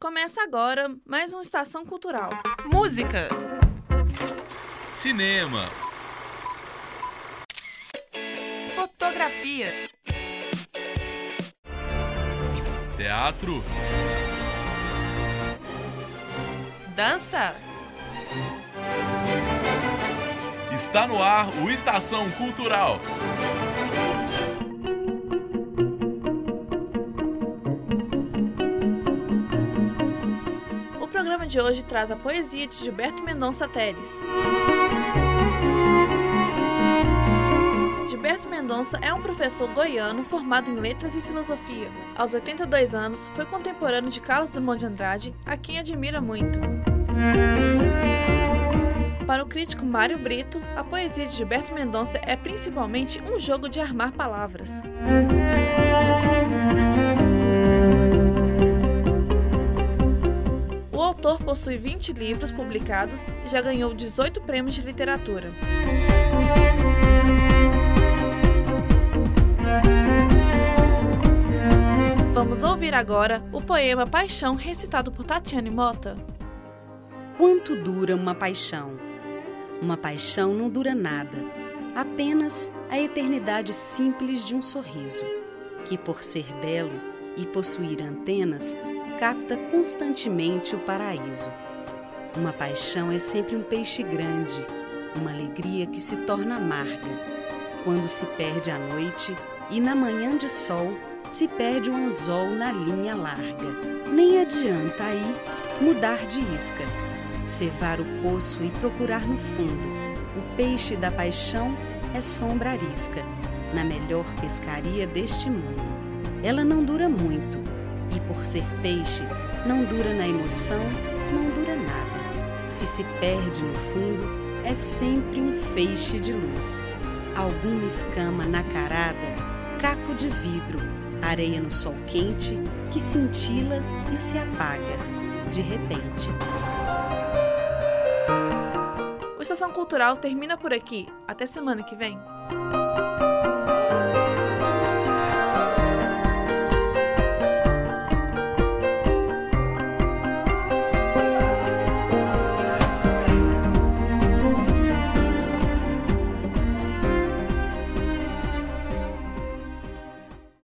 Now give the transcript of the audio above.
Começa agora mais uma Estação Cultural. Música, Cinema, fotografia, teatro, dança. está no ar o Estação Cultural. Programa de hoje traz a poesia de Gilberto Mendonça Teles. Gilberto Mendonça é um professor goiano formado em letras e filosofia. Aos 82 anos, foi contemporâneo de Carlos Drummond de Andrade, a quem admira muito. Para o crítico Mário Brito, a poesia de Gilberto Mendonça é principalmente um jogo de armar palavras. O autor possui 20 livros publicados e já ganhou 18 prêmios de literatura. Vamos ouvir agora o poema Paixão recitado por Tatiane Mota. Quanto dura uma paixão? Uma paixão não dura nada, apenas a eternidade simples de um sorriso, que por ser belo e possuir antenas, capta constantemente o paraíso. Uma paixão é sempre um peixe grande, uma alegria que se torna amarga, quando se perde à noite e na manhã de sol se perde o anzol na linha larga. Nem adianta aí mudar de isca cevar o poço e procurar no fundo. O peixe da paixão é sombra arisca, na melhor pescaria deste mundo. Ela não dura muito, e por ser peixe, não dura na emoção, não dura nada. Se se perde no fundo, é sempre um feixe de luz. Alguma escama nacarada, caco de vidro, areia no sol quente que cintila e se apaga de repente. O Estação Cultural termina por aqui. Até semana que vem.